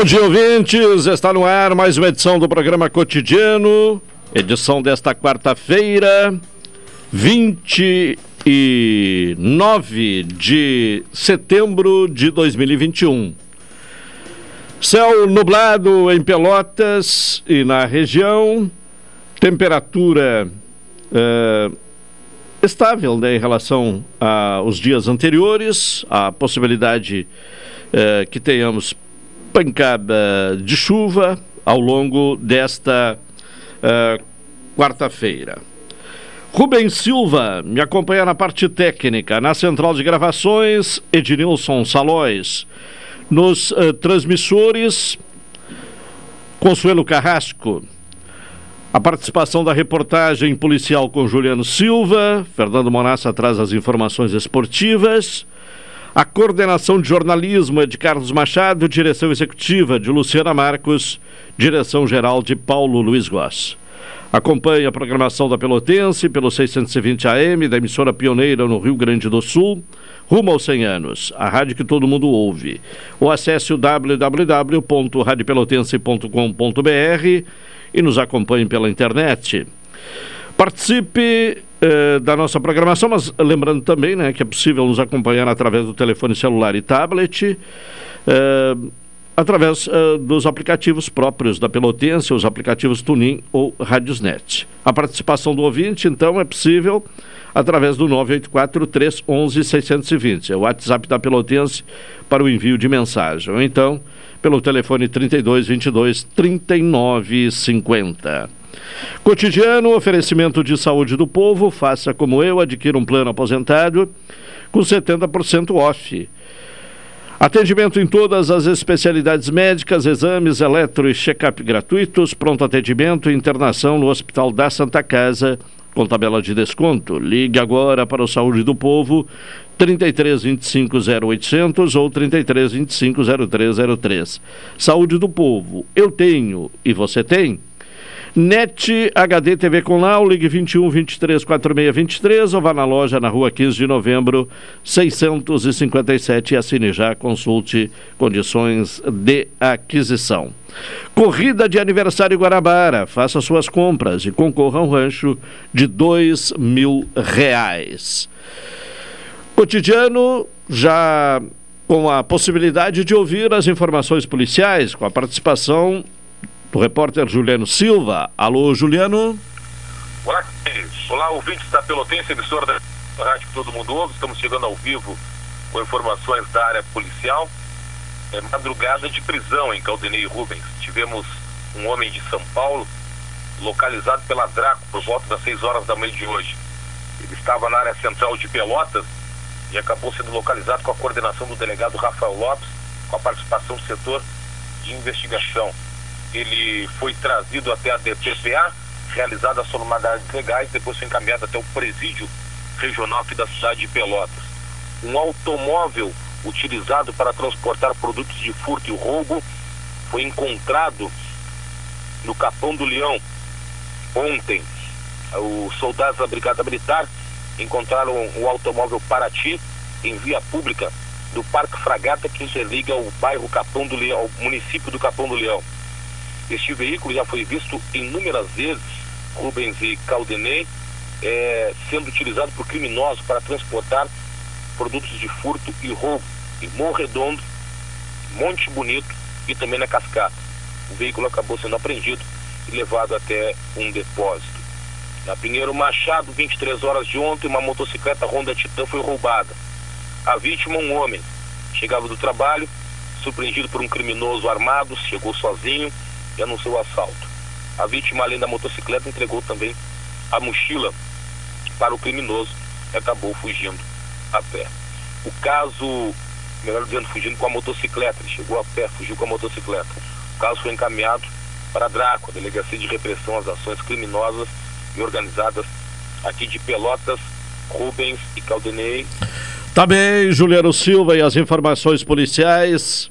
Bom dia, ouvintes. Está no ar mais uma edição do programa Cotidiano. Edição desta quarta-feira, 29 de setembro de 2021. Céu nublado em Pelotas e na região. Temperatura uh, estável né, em relação aos dias anteriores. A possibilidade uh, que tenhamos pancada de chuva ao longo desta uh, quarta-feira. Rubens Silva me acompanha na parte técnica, na central de gravações, Ednilson Salóis. Nos uh, transmissores, Consuelo Carrasco. A participação da reportagem policial com Juliano Silva, Fernando Monassa traz as informações esportivas. A coordenação de jornalismo é de Carlos Machado, direção executiva de Luciana Marcos, direção geral de Paulo Luiz Goss. Acompanhe a programação da Pelotense pelo 620 AM, da emissora pioneira no Rio Grande do Sul, rumo aos 100 anos, a rádio que todo mundo ouve. Ou acesse o www.radiopelotense.com.br e nos acompanhe pela internet. Participe eh, da nossa programação, mas lembrando também né, que é possível nos acompanhar através do telefone celular e tablet, eh, através eh, dos aplicativos próprios da Pelotense, os aplicativos Tunin ou Radiosnet. A participação do ouvinte, então, é possível através do 984-311-620. É o WhatsApp da Pelotense para o envio de mensagem. Ou então, pelo telefone 32 22 39 50. Cotidiano, oferecimento de saúde do povo, faça como eu, adquira um plano aposentado com 70% off. Atendimento em todas as especialidades médicas, exames, eletro e check-up gratuitos, pronto atendimento e internação no Hospital da Santa Casa, com tabela de desconto. Ligue agora para o Saúde do Povo, 33 25 0800 ou 33 25 0303. Saúde do Povo, eu tenho e você tem? NET HD TV com Lau, ligue 21 23 46 23 ou vá na loja na rua 15 de novembro 657 e assine já, consulte condições de aquisição. Corrida de aniversário Guarabara, faça suas compras e concorra a um rancho de dois mil reais. Cotidiano já com a possibilidade de ouvir as informações policiais, com a participação do repórter Juliano Silva. Alô, Juliano. Olá, Olá ouvintes da Pelotense, emissora da rádio que todo mundo ouve. Estamos chegando ao vivo com informações da área policial. É madrugada de prisão em Caldenei Rubens. Tivemos um homem de São Paulo localizado pela Draco por volta das 6 horas da manhã de hoje. Ele estava na área central de Pelotas e acabou sendo localizado com a coordenação do delegado Rafael Lopes, com a participação do setor de investigação ele foi trazido até a DPPA, realizada as formalidades legais, depois foi encaminhado até o presídio regional aqui da cidade de Pelotas. Um automóvel utilizado para transportar produtos de furto e roubo foi encontrado no Capão do Leão ontem. Os soldados da Brigada Militar encontraram o automóvel Paraty em via pública do Parque Fragata que interliga o bairro Capão do Leão, ao município do Capão do Leão. Este veículo já foi visto inúmeras vezes, Rubens e Caldenei, é, sendo utilizado por criminosos para transportar produtos de furto e roubo em Morredondo, Monte Bonito e também na Cascata. o veículo acabou sendo apreendido e levado até um depósito. Na Pinheiro Machado, 23 horas de ontem, uma motocicleta Honda Titan foi roubada. A vítima, um homem, chegava do trabalho, surpreendido por um criminoso armado, chegou sozinho e anunciou o assalto. A vítima, além da motocicleta, entregou também a mochila para o criminoso e acabou fugindo a pé. O caso, melhor dizendo, fugindo com a motocicleta, ele chegou a pé, fugiu com a motocicleta. O caso foi encaminhado para a DRACO, a Delegacia de Repressão às Ações Criminosas e Organizadas aqui de Pelotas, Rubens e Caldenei. Tá bem, Juliano Silva e as informações policiais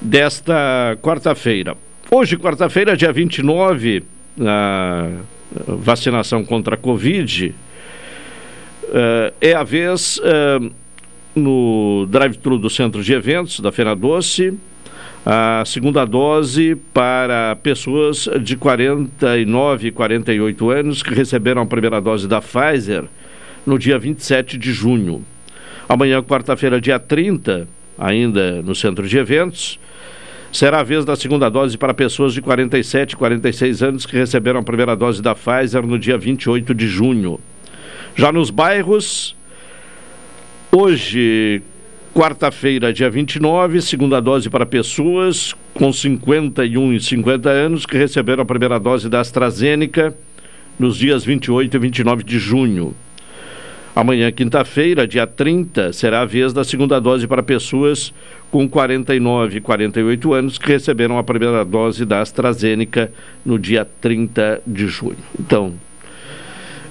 desta quarta-feira. Hoje, quarta-feira, dia 29, a vacinação contra a Covid uh, é a vez uh, no drive-thru do centro de eventos da Feira Doce a segunda dose para pessoas de 49 e 48 anos que receberam a primeira dose da Pfizer no dia 27 de junho. Amanhã, quarta-feira, dia 30, ainda no centro de eventos, será a vez da segunda dose para pessoas de 47 e 46 anos que receberam a primeira dose da Pfizer no dia 28 de junho. Já nos bairros, hoje, quarta-feira, dia 29, segunda dose para pessoas com 51 e 50 anos que receberam a primeira dose da AstraZeneca nos dias 28 e 29 de junho. Amanhã, quinta-feira, dia 30, será a vez da segunda dose para pessoas com 49 e 48 anos que receberam a primeira dose da AstraZeneca no dia 30 de junho. Então,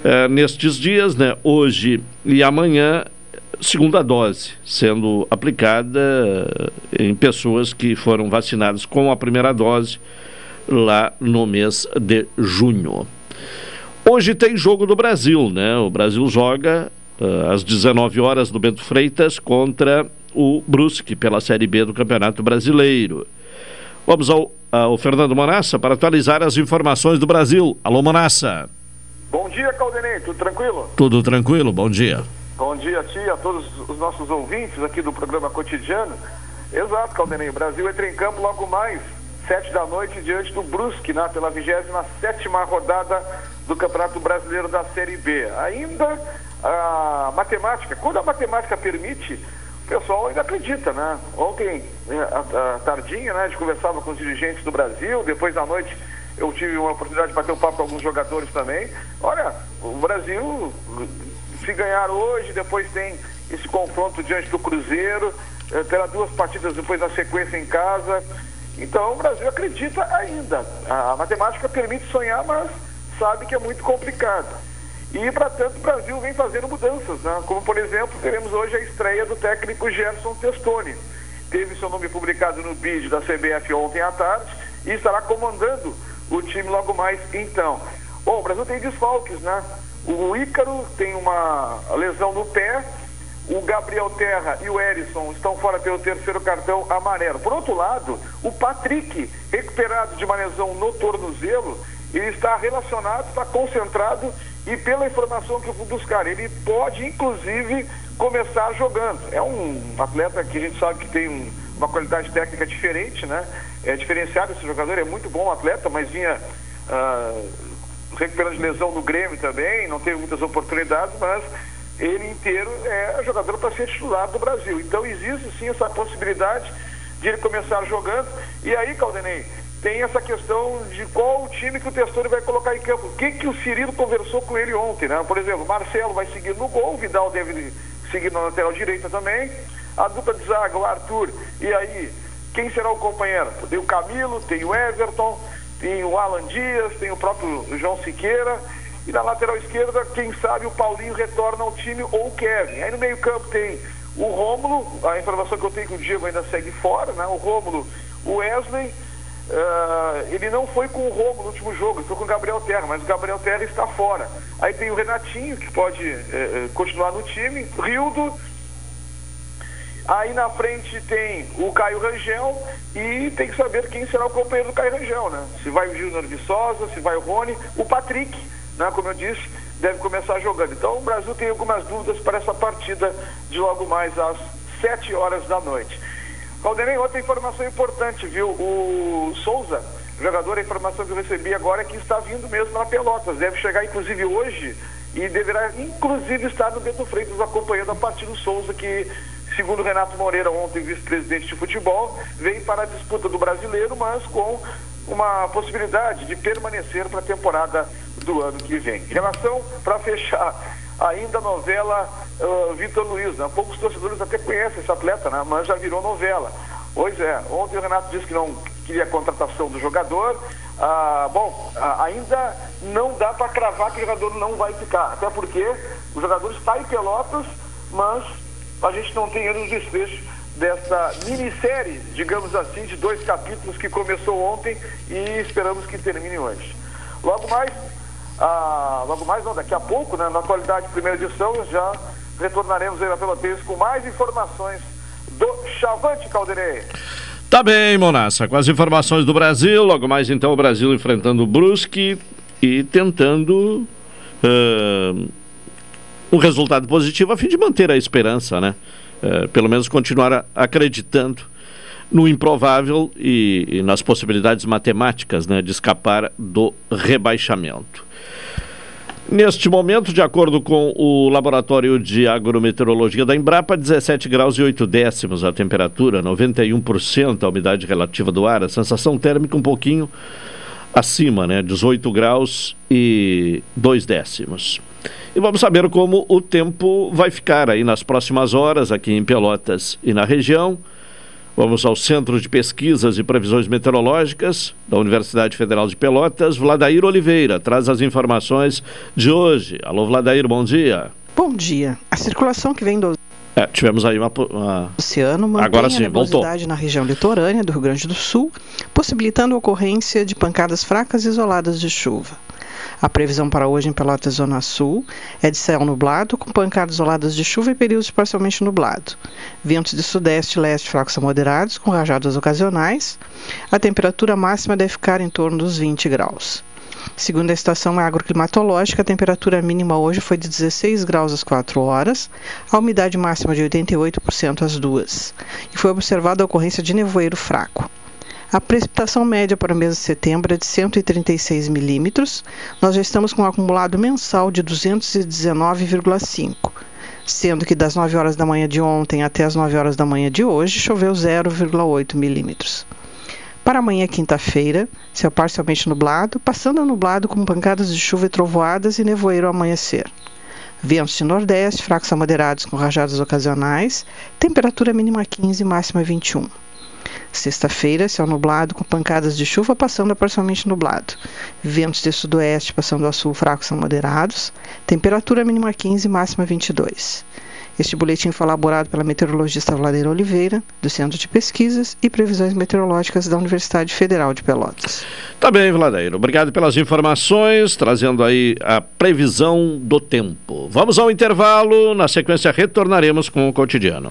é, nestes dias, né, hoje e amanhã, segunda dose sendo aplicada em pessoas que foram vacinadas com a primeira dose lá no mês de junho. Hoje tem jogo do Brasil, né? O Brasil joga uh, às 19 horas no Bento Freitas contra o Brusque pela Série B do Campeonato Brasileiro. Vamos ao, ao Fernando Monassa para atualizar as informações do Brasil. Alô, Monassa. Bom dia, Caldenei. Tudo tranquilo? Tudo tranquilo, bom dia. Bom dia a ti, a todos os nossos ouvintes aqui do programa cotidiano. Exato, Caldenei. O Brasil entra em campo logo mais, sete da noite, diante do Brusque, né, pela 27 rodada do Campeonato Brasileiro da Série B. Ainda a matemática, quando a matemática permite, o pessoal ainda acredita, né? Ontem, a, a tardinha, né, a gente conversava com os dirigentes do Brasil, depois da noite eu tive uma oportunidade de bater um papo com alguns jogadores também. Olha, o Brasil se ganhar hoje, depois tem esse confronto diante do Cruzeiro, eh, terá duas partidas depois na sequência em casa. Então o Brasil acredita ainda. A, matemática permite sonhar, mas sabe que é muito complicado. E, para tanto, o Brasil vem fazendo mudanças, né? como, por exemplo, teremos hoje a estreia do técnico Gerson Testoni. Teve seu nome publicado no BID da CBF ontem à tarde e estará comandando o time logo mais então. Bom, o Brasil tem desfalques, né? O Ícaro tem uma lesão no pé, o Gabriel Terra e o Erisson estão fora pelo terceiro cartão amarelo. Por outro lado, o Patrick, recuperado de uma lesão no tornozelo, ele está relacionado, está concentrado e pela informação que eu buscar, ele pode inclusive começar jogando. É um atleta que a gente sabe que tem um, uma qualidade técnica diferente, né? É diferenciado esse jogador, é muito bom atleta, mas vinha uh, recuperando de lesão no Grêmio também, não teve muitas oportunidades, mas ele inteiro é jogador para ser titular do Brasil. Então existe sim essa possibilidade de ele começar jogando. E aí, Caldenei, tem essa questão de qual o time que o Testoni vai colocar em campo. O que, que o Cirilo conversou com ele ontem, né? Por exemplo, Marcelo vai seguir no gol, Vidal deve seguir na lateral direita também. A dupla de zaga, o Arthur. E aí, quem será o companheiro? Tem o Camilo, tem o Everton, tem o Alan Dias, tem o próprio João Siqueira. E na lateral esquerda, quem sabe o Paulinho retorna ao time ou o Kevin. Aí no meio-campo tem o Rômulo, a informação que eu tenho que o Diego ainda segue fora, né? O Rômulo, o Wesley Uh, ele não foi com o Romo no último jogo, ele foi com o Gabriel Terra, mas o Gabriel Terra está fora. Aí tem o Renatinho, que pode uh, continuar no time, Rildo. Aí na frente tem o Caio Rangel e tem que saber quem será o companheiro do Caio Rangel, né? Se vai o Júnior Viçosa, se vai o Rony, o Patrick, né? Como eu disse, deve começar jogando. Então o Brasil tem algumas dúvidas para essa partida de logo mais às 7 horas da noite. Caldenei, outra informação importante, viu? O Souza, jogador, a informação que eu recebi agora é que está vindo mesmo na Pelotas. Deve chegar, inclusive, hoje e deverá, inclusive, estar no Beto Freitas acompanhando a partir do Souza, que, segundo Renato Moreira, ontem vice-presidente de futebol, vem para a disputa do brasileiro, mas com uma possibilidade de permanecer para a temporada do ano que vem. Em relação, para fechar, ainda a novela uh, Vitor Luiz, né? poucos torcedores até conhecem esse atleta, né? mas já virou novela. Pois é, ontem o Renato disse que não queria a contratação do jogador. Ah, bom, ah, ainda não dá para cravar que o jogador não vai ficar, até porque o jogador está em Pelotas, mas a gente não tem ainda os desfechos dessa minissérie, digamos assim, de dois capítulos que começou ontem e esperamos que termine hoje. Logo mais, ah, logo mais, não, daqui a pouco, né, na atualidade primeira edição, já retornaremos aí na Pelotense com mais informações do Chavante Calderei. Tá bem, Monassa, com as informações do Brasil, logo mais então o Brasil enfrentando o Brusque e tentando uh, um resultado positivo a fim de manter a esperança, né? Uh, pelo menos continuar acreditando no improvável e, e, nas possibilidades matemáticas né, de escapar do rebaixamento. Neste momento, de acordo com o Laboratório de Agrometeorologia da Embrapa, 17 graus e 8 décimos a temperatura, 91% a umidade relativa do ar, a sensação térmica um pouquinho acima, né? 18 graus e 2 décimos. E vamos saber como o tempo vai ficar aí nas próximas horas aqui em Pelotas e na região. Vamos ao Centro de Pesquisas e Previsões Meteorológicas da Universidade Federal de Pelotas. Vladair Oliveira traz as informações de hoje. Alô, Vladair, bom dia. Bom dia. A circulação que vem do é, tivemos aí uma, uma... oceano mantém Agora sim, a nebulosidade voltou. na região litorânea do Rio Grande do Sul, possibilitando a ocorrência de pancadas fracas e isoladas de chuva. A previsão para hoje em Pelotas Zona Sul é de céu nublado, com pancadas isoladas de chuva e períodos parcialmente nublado. Ventos de sudeste e leste fracos a moderados, com rajadas ocasionais. A temperatura máxima deve ficar em torno dos 20 graus. Segundo a estação agroclimatológica, a temperatura mínima hoje foi de 16 graus às 4 horas, a umidade máxima de 88% às 2, e foi observada a ocorrência de nevoeiro fraco. A precipitação média para o mês de setembro é de 136 milímetros. Nós já estamos com um acumulado mensal de 219,5, sendo que das 9 horas da manhã de ontem até as 9 horas da manhã de hoje choveu 0,8 milímetros. Para amanhã, quinta-feira, céu parcialmente nublado, passando a nublado com pancadas de chuva e trovoadas e nevoeiro ao amanhecer. Ventos de nordeste, fracos a moderados com rajadas ocasionais, temperatura mínima 15 máxima 21. Sexta-feira, céu nublado com pancadas de chuva passando a parcialmente nublado. Ventos de sudoeste passando a sul fracos a moderados. Temperatura mínima 15, máxima 22. Este boletim foi elaborado pela meteorologista Vladeira Oliveira, do Centro de Pesquisas e Previsões Meteorológicas da Universidade Federal de Pelotas. Tá bem, Vladeira. Obrigado pelas informações, trazendo aí a previsão do tempo. Vamos ao intervalo. Na sequência, retornaremos com o cotidiano.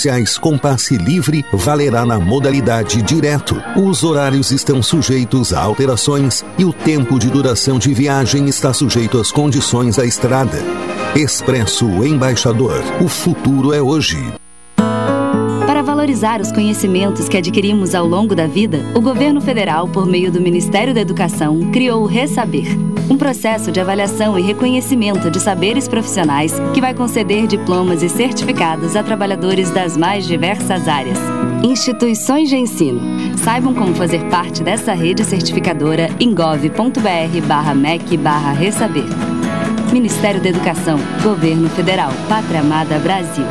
especiais com passe livre valerá na modalidade direto. Os horários estão sujeitos a alterações e o tempo de duração de viagem está sujeito às condições da estrada. Expresso Embaixador. O futuro é hoje. Para valorizar os conhecimentos que adquirimos ao longo da vida, o governo federal, por meio do Ministério da Educação, criou o Resaber um processo de avaliação e reconhecimento de saberes profissionais que vai conceder diplomas e certificados a trabalhadores das mais diversas áreas. Instituições de ensino. Saibam como fazer parte dessa rede certificadora em gov.br/mec ressaber. Ministério da Educação, Governo Federal, Pátria Amada Brasil.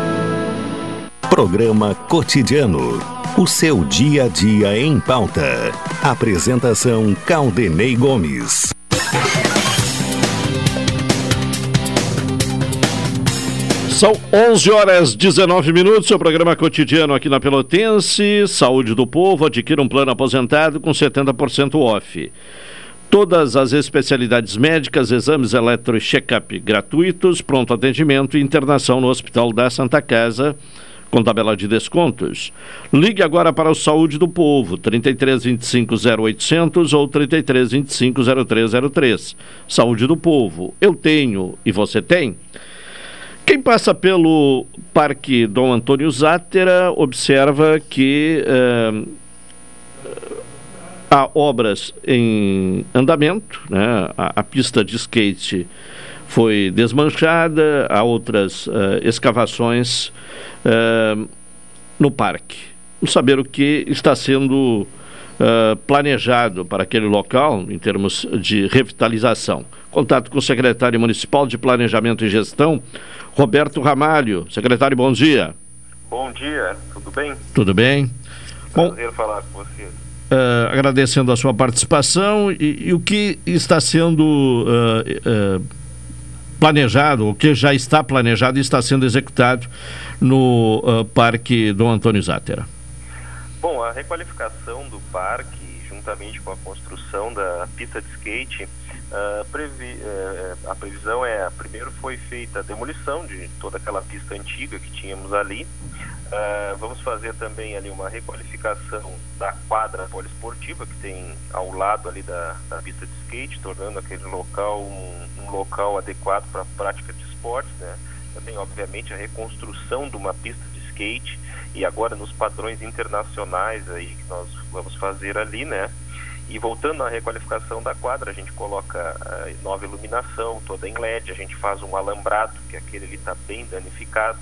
Programa Cotidiano. O seu dia a dia em pauta. Apresentação Caldenei Gomes. São 11 horas 19 minutos, seu programa cotidiano aqui na Pelotense. Saúde do povo, adquira um plano aposentado com 70% off. Todas as especialidades médicas, exames eletro e check-up gratuitos, pronto atendimento e internação no Hospital da Santa Casa com tabela de descontos. Ligue agora para o Saúde do Povo, 33 25 0800 ou 33 25 0303. Saúde do Povo, eu tenho e você tem? Quem passa pelo Parque Dom Antônio Zátera observa que eh, há obras em andamento, né? a, a, pista de skate foi desmanchada, há outras uh, escavações uh, no parque. Vamos saber o que está sendo uh, planejado para aquele local em termos de revitalização. Contato com o secretário municipal de Planejamento e Gestão, Roberto Ramalho. Secretário, bom dia. Bom dia, tudo bem? Tudo bem. Prazer bom, falar com você. Uh, agradecendo a sua participação e, e o que está sendo uh, planejado, o que já está planejado e está sendo executado no Parque do Antônio Zátera. Bom, a requalificação do parque, juntamente com a construção da pista de skate, Uh, previ, uh, a previsão é, primeiro foi feita a demolição de toda aquela pista antiga que tínhamos ali. Uh, vamos fazer também ali uma requalificação da quadra poliesportiva que tem ao lado ali da, da pista de skate, tornando aquele local um, um local adequado para a prática de esportes, né? Também, obviamente, a reconstrução de uma pista de skate e agora nos padrões internacionais aí que nós vamos fazer ali, né? E voltando à requalificação da quadra, a gente coloca uh, nova iluminação, toda em LED, a gente faz um alambrado, que aquele ali está bem danificado.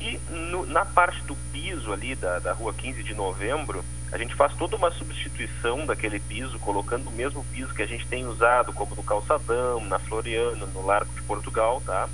E no, na parte do piso ali da, da rua 15 de novembro, a gente faz toda uma substituição daquele piso, colocando o mesmo piso que a gente tem usado, como no Calçadão, na Floriana, no Largo de Portugal, tá?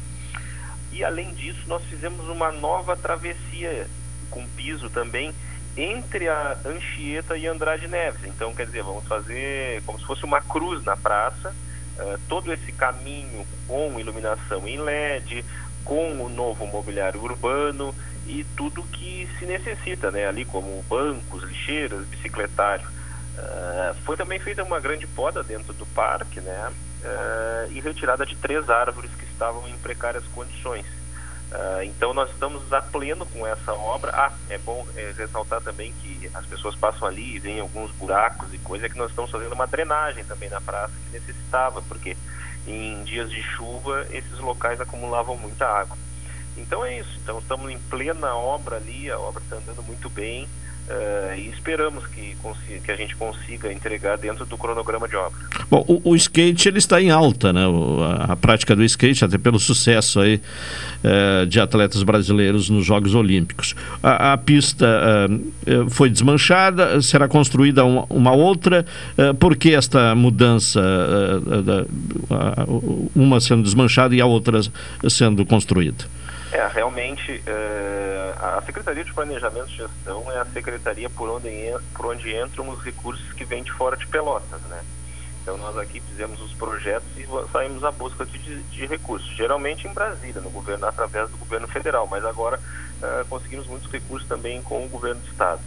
E além disso, nós fizemos uma nova travessia com piso também, entre a Anchieta e Andrade Neves. Então, quer dizer, vamos fazer como se fosse uma cruz na praça, uh, todo esse caminho com iluminação em LED, com o novo mobiliário urbano e tudo que se necessita, né? Ali como bancos, lixeiras, bicicletário. Uh, foi também feita uma grande poda dentro do parque, né? uh, e retirada de três árvores que estavam em precárias condições. Uh, então nós estamos a pleno com essa obra. Ah, é bom é, ressaltar também que as pessoas passam ali e veem alguns buracos e coisa que nós estamos fazendo uma drenagem também na praça que necessitava, porque em dias de chuva esses locais acumulavam muita água. Então é isso. Então estamos em plena obra ali, a obra está andando muito bem. Uh, e esperamos que, consiga, que a gente consiga entregar dentro do cronograma de obra. Bom, o, o skate ele está em alta, né? O, a, a, prática do skate, até pelo sucesso aí uh, de atletas brasileiros nos Jogos Olímpicos. A, a pista uh, foi desmanchada, será construída uma, uma outra. por que esta mudança, uma sendo desmanchada e a outra sendo construída? É, realmente, é, a Secretaria de Planejamento e Gestão é a secretaria por onde, por onde entram os recursos que vêm de fora de Pelotas, né? Então nós aqui fizemos os projetos e saímos à busca de, de recursos, geralmente em Brasília, no governo, através do governo federal, mas agora é, conseguimos muitos recursos também com o governo do estado.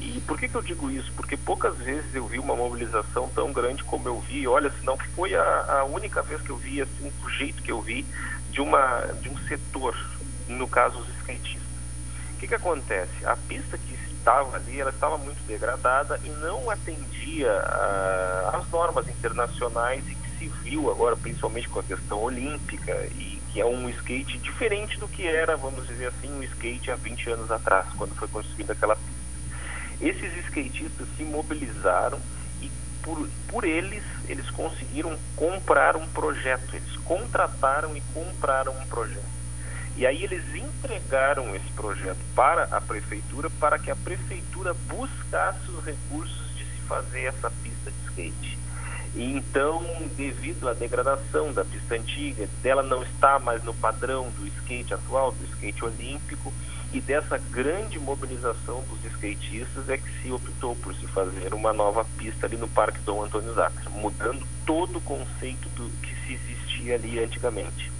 E por que, que eu digo isso? Porque poucas vezes eu vi uma mobilização tão grande como eu vi. Olha, se não foi a, a única vez que eu vi, assim, do jeito que eu vi, de, uma, de um setor no caso os skatistas. O que, que acontece? A pista que estava ali, ela estava muito degradada e não atendia às normas internacionais e que se viu agora, principalmente com a questão olímpica, e que é um skate diferente do que era, vamos dizer assim, um skate há 20 anos atrás, quando foi construída aquela pista. Esses skatistas se mobilizaram e por, por eles, eles conseguiram comprar um projeto, eles contrataram e compraram um projeto. E aí eles entregaram esse projeto para a prefeitura para que a prefeitura buscasse os recursos de se fazer essa pista de skate. E então, devido à degradação da pista antiga, dela não está mais no padrão do skate atual, do skate olímpico, e dessa grande mobilização dos skatistas é que se optou por se fazer uma nova pista ali no Parque Dom Antônio Zacra, mudando todo o conceito do que se existia ali antigamente.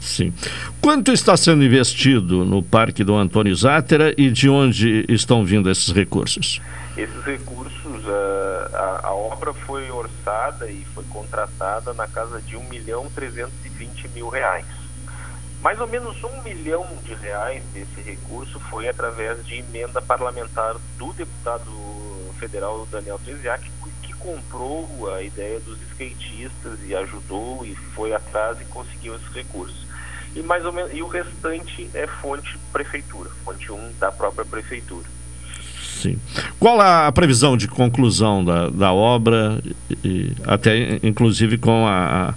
Sim. Quanto está sendo investido no Parque do Antônio Zátera e de onde estão vindo esses recursos? Esses recursos, a, a, a obra foi orçada e foi contratada na casa de 1 milhão 320 mil reais. Mais ou menos um milhão de reais desse recurso foi através de emenda parlamentar do deputado federal Daniel Treziak, que comprou a ideia dos skatistas e ajudou e foi atrás e conseguiu esses recursos e mais ou menos e o restante é fonte prefeitura, fonte 1 da própria prefeitura. Sim. Qual a previsão de conclusão da, da obra, e, até inclusive com a,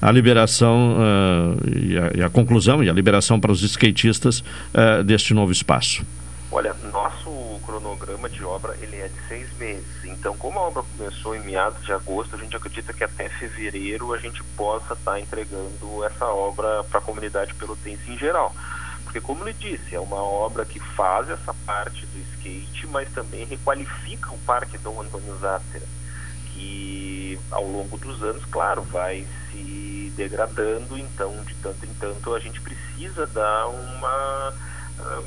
a liberação uh, e, a, e, a, conclusão e a liberação para os skatistas uh, deste novo espaço? Olha, nosso cronograma de obra ele é de seis meses. Então, como a obra começou em meados de agosto, a gente acredita que até fevereiro a gente possa estar tá entregando essa obra para a comunidade pelotense em geral. Porque, como lhe disse, é uma obra que faz essa parte do skate, mas também requalifica o Parque Dom Antônio Zátera, que ao longo dos anos, claro, vai se degradando, então de tanto em tanto a gente precisa dar uma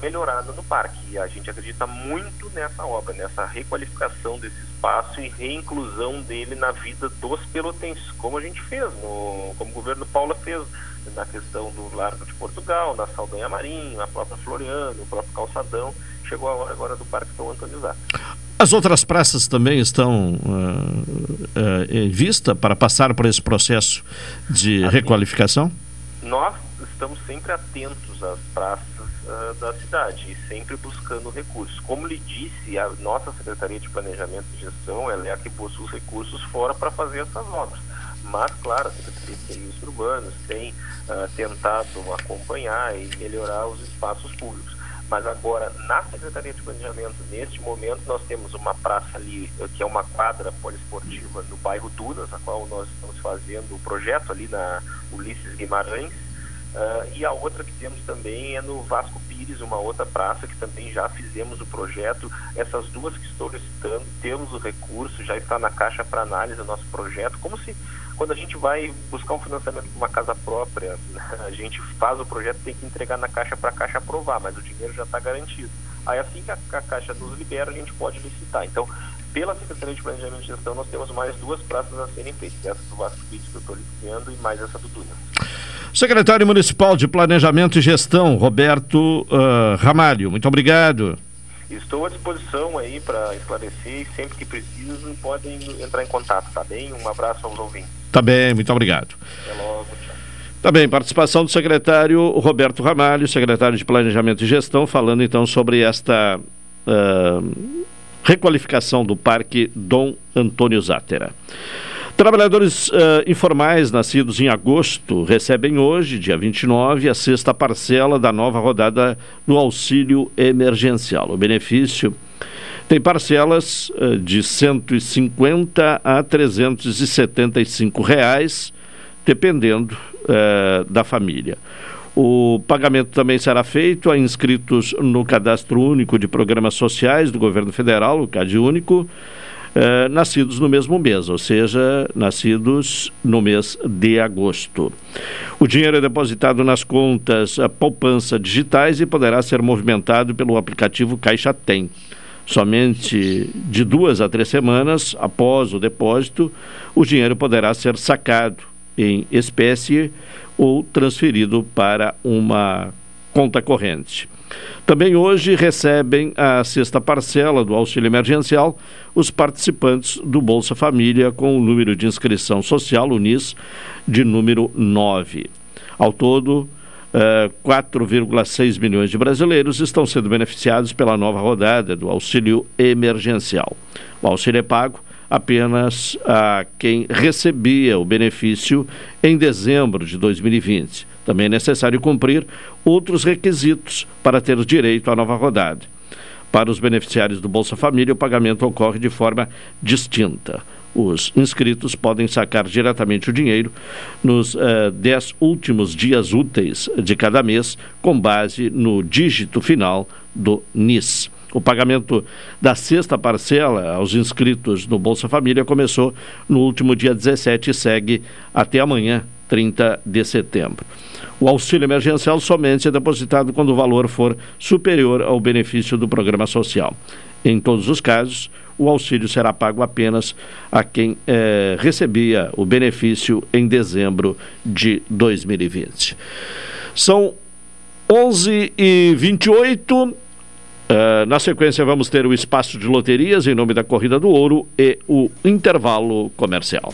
melhorada no parque. E a gente acredita muito nessa obra, nessa requalificação desse espaço e reinclusão dele na vida dos pelotenses, como a gente fez, no, como o governo Paula fez na questão do Largo de Portugal, na Saldanha Marinho, na própria Floriano, o próprio Calçadão. Chegou a hora agora do Parque São Antônio Zá. As outras praças também estão uh, uh, em vista para passar por esse processo de assim, requalificação? Nós estamos sempre atentos às praças uh, da cidade e sempre buscando recursos. Como lhe disse, a nossa Secretaria de Planejamento e Gestão ela é a que possui os recursos fora para fazer essas obras. Mas, claro, a Secretaria de Serviços Urbanos tem uh, tentado acompanhar e melhorar os espaços públicos. Mas agora, na Secretaria de Planejamento, neste momento, nós temos uma praça ali, que é uma quadra poliesportiva no bairro Dunas, a qual nós estamos fazendo o projeto ali na Ulisses Guimarães, Uh, e a outra que temos também é no Vasco Pires, uma outra praça que também já fizemos o projeto. Essas duas que estou citando, temos o recurso, já está na caixa para análise o nosso projeto. Como se quando a gente vai buscar um financiamento para uma casa própria, a gente faz o projeto tem que entregar na caixa para a caixa aprovar, mas o dinheiro já está garantido. Aí assim que a, a Caixa nos libera, a gente pode licitar. Então, pela Secretaria de Planejamento e Gestão, nós temos mais duas praças a serem feitas. Essa do Vasco Brito que eu estou liciando e mais essa do Dunas. Secretário Municipal de Planejamento e Gestão, Roberto uh, Ramalho, muito obrigado. Estou à disposição aí para esclarecer e sempre que preciso podem entrar em contato, tá bem? Um abraço aos ouvintes. Tá bem, muito obrigado. Até logo, tchau. Tá bem, participação do secretário Roberto Ramalho, secretário de Planejamento e Gestão, falando então sobre esta uh, requalificação do Parque Dom Antônio Zátera. Trabalhadores uh, informais nascidos em agosto recebem hoje, dia 29, a sexta parcela da nova rodada do auxílio emergencial. O benefício tem parcelas uh, de 150 a 375 reais, dependendo uh, da família. O pagamento também será feito a inscritos no Cadastro Único de Programas Sociais do Governo Federal, o CAD Único, eh, nascidos no mesmo mês, ou seja, nascidos no mês de agosto. O dinheiro é depositado nas contas poupança digitais e poderá ser movimentado pelo aplicativo Caixa Tem. Somente de duas a três semanas após o depósito, o dinheiro poderá ser sacado em espécie ou transferido para uma conta corrente. Também hoje recebem a sexta parcela do auxílio emergencial os participantes do Bolsa Família com o número de inscrição social, UNIS, de número 9. Ao todo, 4,6 eh, milhões de brasileiros estão sendo beneficiados pela nova rodada do auxílio emergencial. O auxílio é pago apenas a quem recebia o benefício em dezembro de 2020. Também é necessário cumprir outros requisitos para ter direito à nova rodada. Para os beneficiários do Bolsa Família, o pagamento ocorre de forma distinta. Os inscritos podem sacar diretamente o dinheiro nos uh, dez últimos dias úteis de cada mês, com base no dígito final do NIS. O pagamento da sexta parcela aos inscritos no Bolsa Família começou no último dia 17 e segue até amanhã, 30 de setembro. O auxílio emergencial somente é depositado quando o valor for superior ao benefício do programa social. Em todos os casos, o auxílio será pago apenas a quem eh, recebia o benefício em dezembro de 2020. São 11 e 28 Uh, na sequência, vamos ter o espaço de loterias em nome da Corrida do Ouro e o intervalo comercial.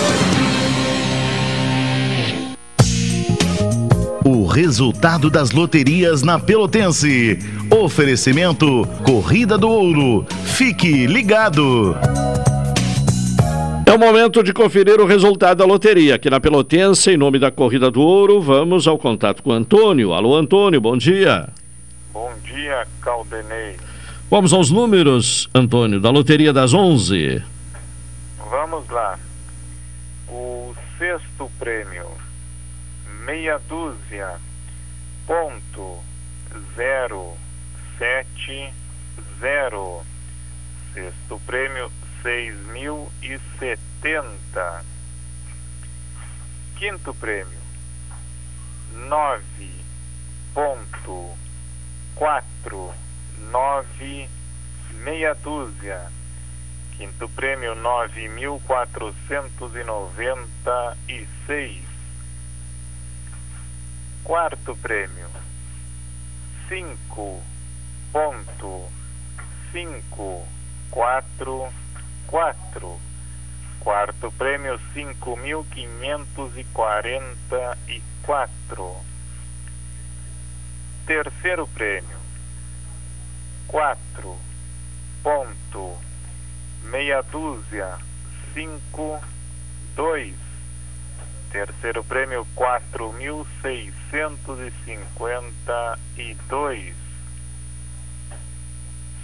O resultado das loterias na Pelotense. Oferecimento Corrida do Ouro. Fique ligado. É o momento de conferir o resultado da loteria aqui na Pelotense, em nome da Corrida do Ouro. Vamos ao contato com o Antônio. Alô, Antônio, bom dia. Bom dia, Caldenei. Vamos aos números, Antônio, da loteria das 11. Vamos lá. O sexto prêmio meia dúzia ponto zero sete zero. Sexto prêmio seis mil e setenta. Quinto prêmio nove ponto quatro nove meia dúzia. Quinto prêmio nove mil quatrocentos e noventa e seis Quarto prêmio, cinco ponto cinco quatro quatro. Quarto prêmio, cinco mil quinhentos e quarenta e quatro. Terceiro prêmio, quatro ponto meia dúzia cinco dois Terceiro prêmio, quatro mil seiscentos e cinquenta e dois.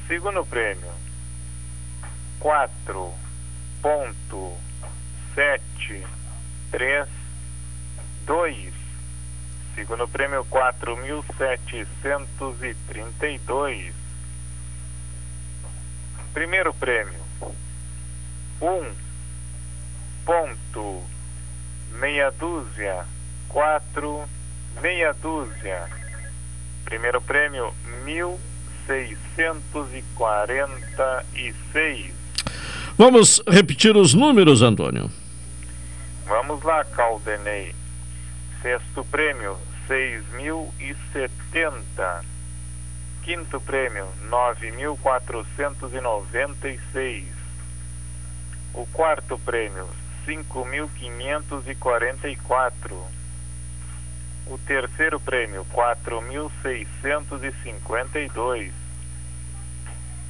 Segundo prêmio, quatro ponto sete três dois. Segundo prêmio, quatro mil setecentos e trinta e dois. Primeiro prêmio, um ponto meia dúzia, quatro meia dúzia. Primeiro prêmio, mil seiscentos e quarenta e seis. Vamos repetir os números, Antônio. Vamos lá, Caldenei. Sexto prêmio, seis mil e setenta. Quinto prêmio, nove mil quatrocentos e noventa e seis. O quarto prêmio, cinco mil quinhentos e quarenta e quatro. O terceiro prêmio, quatro mil seiscentos e cinquenta e dois.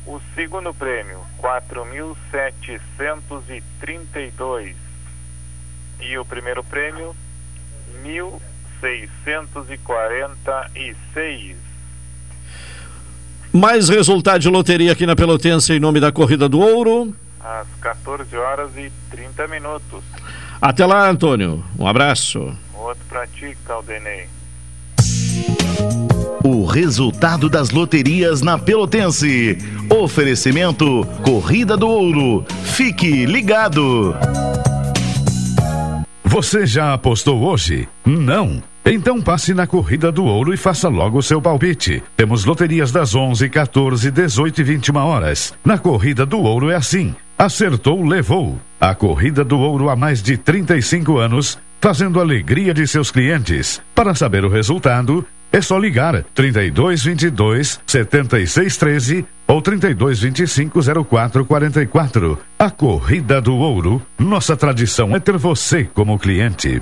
O segundo prêmio, quatro mil setecentos e trinta dois. O primeiro prêmio, mil seiscentos e quarenta e seis. Mais resultado de loteria aqui na Pelotense em nome da Corrida do Ouro. Às 14 horas e 30 minutos. Até lá, Antônio. Um abraço. Outro pra ti, Caldenei. O resultado das loterias na Pelotense. Oferecimento Corrida do Ouro. Fique ligado. Você já apostou hoje? Não. Então passe na Corrida do Ouro e faça logo o seu palpite. Temos loterias das 11, 14, 18 e 21 horas. Na Corrida do Ouro é assim. Acertou, levou. A Corrida do Ouro há mais de 35 anos, fazendo alegria de seus clientes. Para saber o resultado, é só ligar 32 22 76 13 ou 32 25 04 44. A Corrida do Ouro. Nossa tradição é ter você como cliente.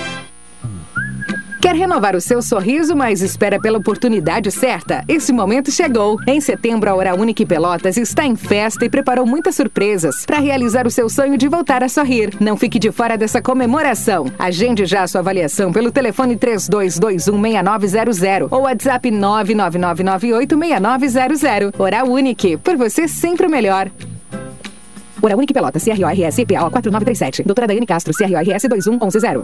Quer renovar o seu sorriso, mas espera pela oportunidade certa? Esse momento chegou. Em setembro, a Hora Única Pelotas está em festa e preparou muitas surpresas para realizar o seu sonho de voltar a sorrir. Não fique de fora dessa comemoração. Agende já a sua avaliação pelo telefone 32216900 ou WhatsApp 999986900. Hora Única, por você sempre o melhor. Hora Única Pelotas, CRORS PA 4937. Doutora Daiane Castro, CRORS 21110.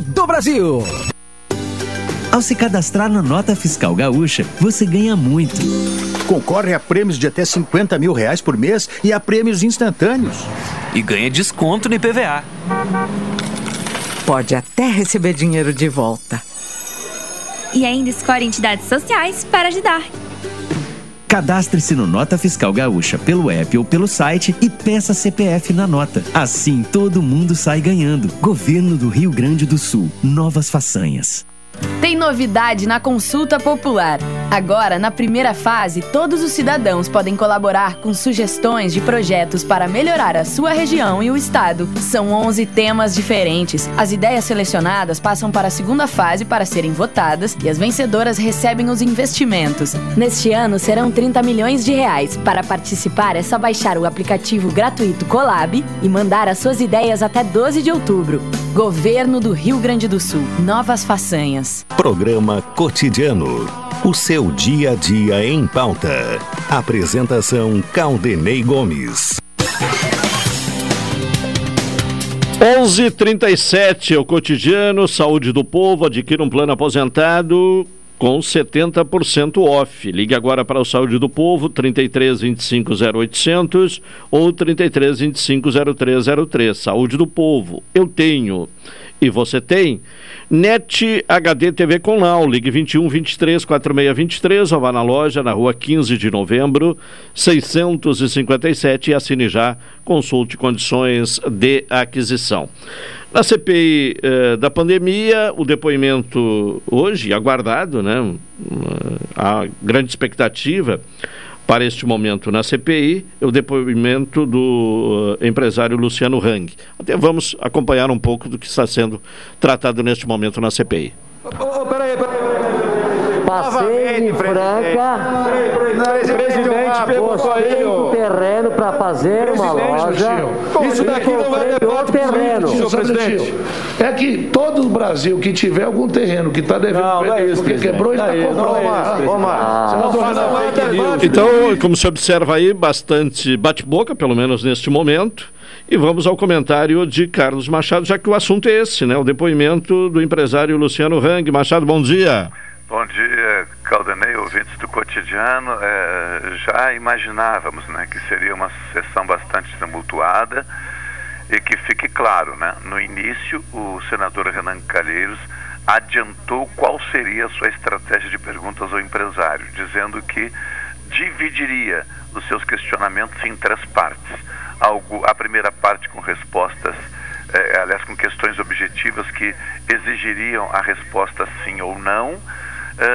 do Brasil. Ao se cadastrar na Nota Fiscal Gaúcha, você ganha muito. Concorre a prêmios de até 50 mil reais por mês e a prêmios instantâneos. E ganha desconto no IPVA. Pode até receber dinheiro de volta. E ainda escolhe entidades sociais para ajudar. Cadastre-se no Nota Fiscal Gaúcha pelo app ou pelo site e peça CPF na nota. Assim todo mundo sai ganhando. Governo do Rio Grande do Sul. Novas façanhas. Tem novidade na consulta popular. Agora, na primeira fase, todos os cidadãos podem colaborar com sugestões de projetos para melhorar a sua região e o estado. São 11 temas diferentes. As ideias selecionadas passam para a segunda fase para serem votadas e as vencedoras recebem os investimentos. Neste ano serão 30 milhões de reais. Para participar é só baixar o aplicativo gratuito Colab e mandar as suas ideias até 12 de outubro. Governo do Rio Grande do Sul. Novas façanhas. Programa Cotidiano. O seu dia a dia em pauta. Apresentação Caldenei Gomes. 11:37 é o cotidiano Saúde do Povo adquira um plano aposentado com 70% off. Ligue agora para o Saúde do Povo 33 25 0800 ou 33 25 0303. Saúde do Povo. Eu tenho e você tem? NET HD TV com Lau, ligue 21 23 46 23 ou vá na loja na rua 15 de novembro, 657 e assine já, consulte condições de aquisição. Na CPI eh, da pandemia, o depoimento hoje, aguardado, né? A grande expectativa para este momento na CPI é o depoimento do uh, empresário Luciano Hang. Até vamos acompanhar um pouco do que está sendo tratado neste momento na CPI. Oh, peraí, peraí. Passei em Franca. Presidente perguntou aí o terreno para fazer uma loja. Isso daqui não vai levar terreno. Senhor presidente, é que todo o Brasil que tiver algum terreno que está devendo não, não é isso, porque quebrou, ele está comprando. Ah, então, como se observa aí, bastante bate-boca, pelo menos neste momento. E vamos ao comentário de Carlos Machado, já que o assunto é esse, né? O depoimento do empresário Luciano Hang. Machado, bom dia. Bom dia, Caldenei, ouvintes do cotidiano. É, já imaginávamos né, que seria uma sessão bastante tumultuada e que fique claro, né, no início o senador Renan Calheiros adiantou qual seria a sua estratégia de perguntas ao empresário, dizendo que dividiria os seus questionamentos em três partes. Algo, a primeira parte com respostas, é, aliás, com questões objetivas que exigiriam a resposta sim ou não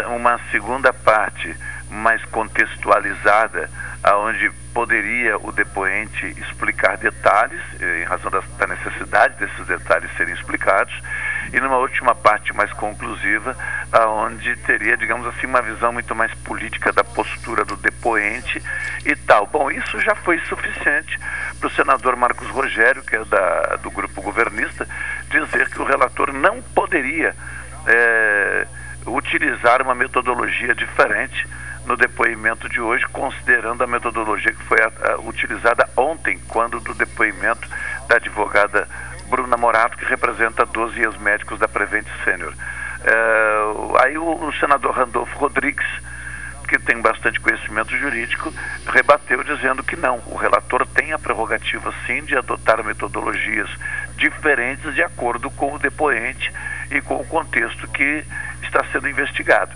uma segunda parte mais contextualizada, aonde poderia o depoente explicar detalhes, eh, em razão da, da, necessidade desses detalhes serem explicados, e numa última parte mais conclusiva, aonde teria, digamos assim, uma visão muito mais política da postura do depoente e tal. Bom, isso já foi suficiente para o senador Marcos Rogério, que é da, do grupo governista, dizer que o relator não poderia. Eh, utilizar uma metodologia diferente no depoimento de hoje, considerando a metodologia que foi a, a, utilizada ontem, quando do depoimento da advogada Bruna Morato, que representa 12 ex-médicos da Prevent Sênior. É, aí o, o, senador Randolfo Rodrigues, que tem bastante conhecimento jurídico, rebateu dizendo que não, o relator tem a prerrogativa sim de adotar metodologias diferentes de acordo com o depoente e com o contexto que está sendo investigado.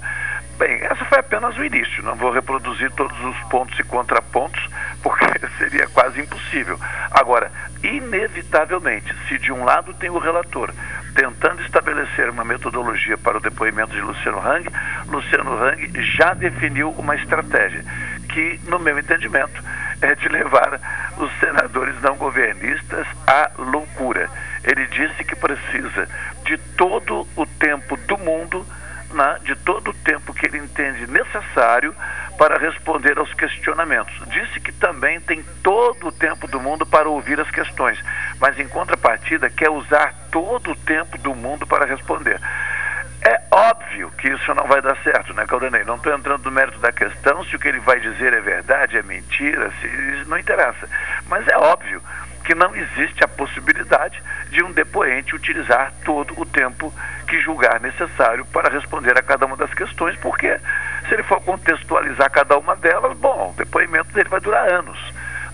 Bem, essa foi apenas o início. Não vou reproduzir todos os pontos e contrapontos, porque seria quase impossível. Agora, inevitavelmente, se de um lado tem o relator tentando estabelecer uma metodologia para o depoimento de Luciano Hang, Luciano Hang já definiu uma estratégia que, no meu entendimento, é de levar os senadores não governistas à loucura. Ele disse que precisa de todo o tempo do mundo né, de todo o tempo que ele entende necessário para responder aos questionamentos. Disse que também tem todo o tempo do mundo para ouvir as questões, mas em contrapartida quer usar todo o tempo do mundo para responder. É óbvio que isso não vai dar certo, né, Caldanei? Não estou entrando no mérito da questão, se o que ele vai dizer é verdade, é mentira, se, não interessa. Mas é óbvio que não existe a possibilidade de um depoente utilizar todo o tempo que julgar necessário para responder a cada uma das questões, porque se ele for contextualizar cada uma delas, bom, o depoimento dele vai durar anos.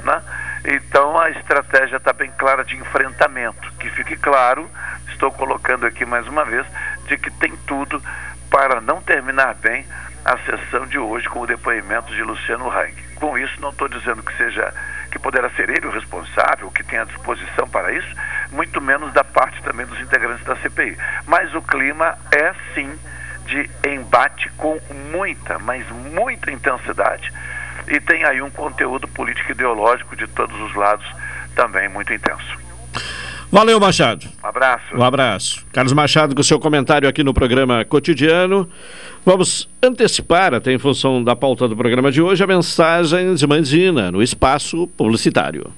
Né? Então a estratégia está bem clara de enfrentamento. Que fique claro, estou colocando aqui mais uma vez, de que tem tudo para não terminar bem a sessão de hoje com o depoimento de Luciano Hang. Com isso, não estou dizendo que seja que poderá ser ele o responsável, que tenha disposição para isso, muito menos da parte também dos integrantes da CPI. Mas o clima é sim de embate com muita, mas muita intensidade e tem aí um conteúdo político ideológico de todos os lados também muito intenso. Valeu, Machado. Um abraço. Um abraço. Carlos Machado, com seu comentário aqui no programa cotidiano. Vamos antecipar, até em função da pauta do programa de hoje, a mensagem de Mandina no espaço publicitário.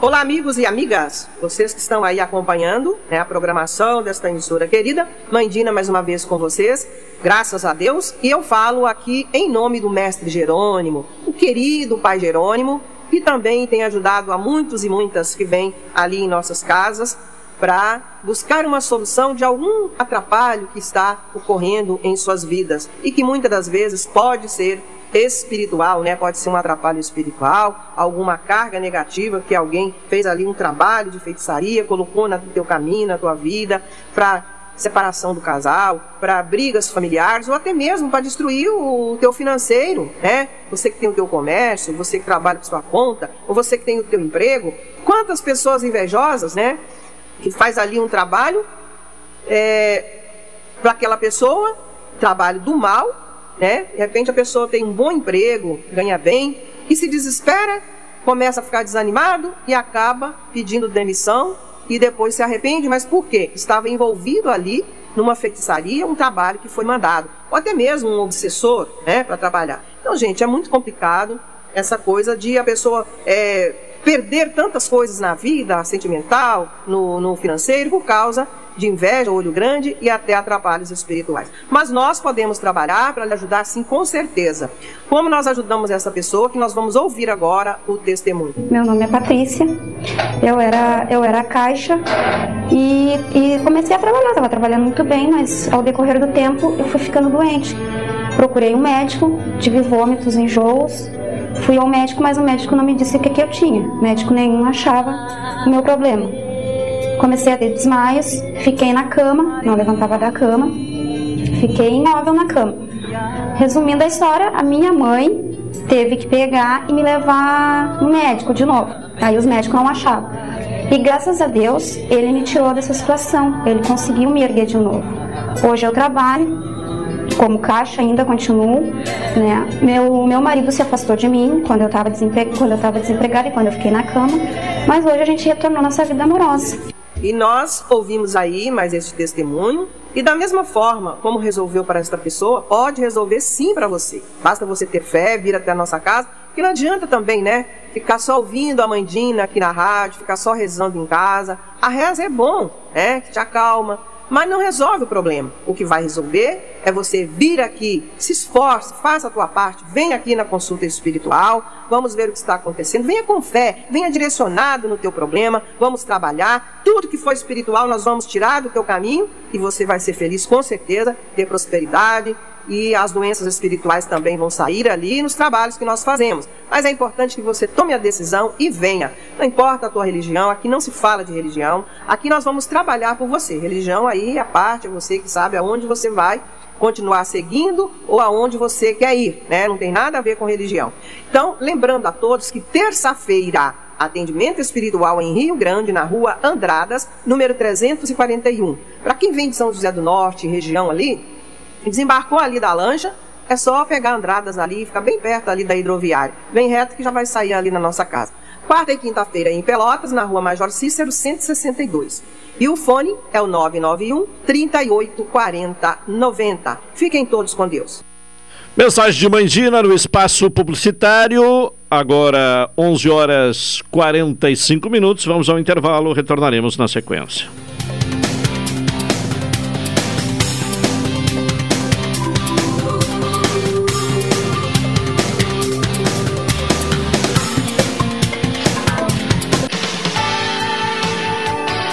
Olá, amigos e amigas, vocês que estão aí acompanhando né, a programação desta emissora querida. Mandina, mais uma vez com vocês, graças a Deus. E eu falo aqui em nome do mestre Jerônimo, o querido pai Jerônimo, que também tem ajudado a muitos e muitas que vêm ali em nossas casas para buscar uma solução de algum atrapalho que está ocorrendo em suas vidas e que muitas das vezes pode ser espiritual, né? Pode ser um atrapalho espiritual, alguma carga negativa que alguém fez ali um trabalho de feitiçaria, colocou no teu caminho, na tua vida, para separação do casal, para brigas familiares ou até mesmo para destruir o teu financeiro, né? Você que tem o teu comércio, você que trabalha por sua conta, ou você que tem o teu emprego. Quantas pessoas invejosas, né? Que faz ali um trabalho é, para aquela pessoa, trabalho do mal, né? De repente a pessoa tem um bom emprego, ganha bem e se desespera, começa a ficar desanimado e acaba pedindo demissão e depois se arrepende, mas por quê? Estava envolvido ali numa feitiçaria, um trabalho que foi mandado, ou até mesmo um obsessor, né, para trabalhar. Então, gente, é muito complicado essa coisa de a pessoa é, perder tantas coisas na vida, sentimental, no, no financeiro, por causa de inveja, olho grande e até atrapalhos espirituais. Mas nós podemos trabalhar para lhe ajudar sim, com certeza. Como nós ajudamos essa pessoa, que nós vamos ouvir agora o testemunho. Meu nome é Patrícia, eu era, eu era caixa e, e comecei a trabalhar, estava trabalhando muito bem, mas ao decorrer do tempo eu fui ficando doente. Procurei um médico, tive vômitos, enjoos, fui ao médico, mas o médico não me disse o que, que eu tinha. Médico nenhum achava o meu problema. Comecei a ter desmaios, fiquei na cama, não levantava da cama, fiquei imóvel na cama. Resumindo a história, a minha mãe teve que pegar e me levar no médico de novo. Aí os médicos não achavam. E graças a Deus, ele me tirou dessa situação, ele conseguiu me erguer de novo. Hoje eu trabalho, como caixa ainda continuo, né? Meu meu marido se afastou de mim quando eu estava desempregada, quando eu estava desempregada e quando eu fiquei na cama, mas hoje a gente retornou nossa vida amorosa. E nós ouvimos aí mais este testemunho. E da mesma forma como resolveu para esta pessoa, pode resolver sim para você. Basta você ter fé, vir até a nossa casa. Que não adianta também, né? Ficar só ouvindo a Mandina aqui na rádio, ficar só rezando em casa. A reza é bom, né? Que te acalma, mas não resolve o problema. O que vai resolver é você vir aqui, se esforce, faça a tua parte, venha aqui na consulta espiritual, vamos ver o que está acontecendo, venha com fé, venha direcionado no teu problema, vamos trabalhar, tudo que for espiritual nós vamos tirar do teu caminho e você vai ser feliz com certeza, ter prosperidade, e as doenças espirituais também vão sair ali nos trabalhos que nós fazemos. Mas é importante que você tome a decisão e venha. Não importa a tua religião, aqui não se fala de religião, aqui nós vamos trabalhar por você. Religião aí é a parte, é você que sabe aonde você vai continuar seguindo ou aonde você quer ir, né? Não tem nada a ver com religião. Então, lembrando a todos que terça-feira atendimento espiritual em Rio Grande, na rua Andradas, número 341. Para quem vem de São José do Norte, região ali, Desembarcou ali da lancha, é só pegar Andradas ali, fica bem perto ali da hidroviária. Vem reto que já vai sair ali na nossa casa. Quarta e quinta-feira em Pelotas, na rua Major Cícero, 162. E o fone é o 991 3840 90. Fiquem todos com Deus. Mensagem de Mandina no espaço publicitário. Agora 11 horas 45 minutos. Vamos ao intervalo, retornaremos na sequência.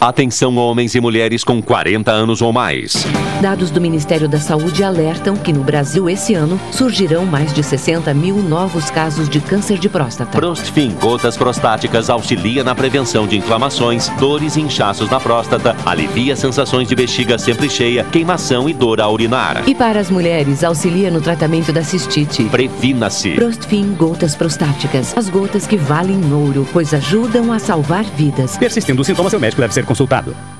Atenção homens e mulheres com 40 anos ou mais. Dados do Ministério da Saúde alertam que no Brasil esse ano surgirão mais de 60 mil novos casos de câncer de próstata. Prostfin Gotas Prostáticas auxilia na prevenção de inflamações, dores e inchaços na próstata, alivia sensações de bexiga sempre cheia, queimação e dor ao urinar. E para as mulheres, auxilia no tratamento da cistite. Previna-se. Prostfin Gotas Prostáticas. As gotas que valem ouro, pois ajudam a salvar vidas. Persistindo os sintomas, seu médico deve ser consultado.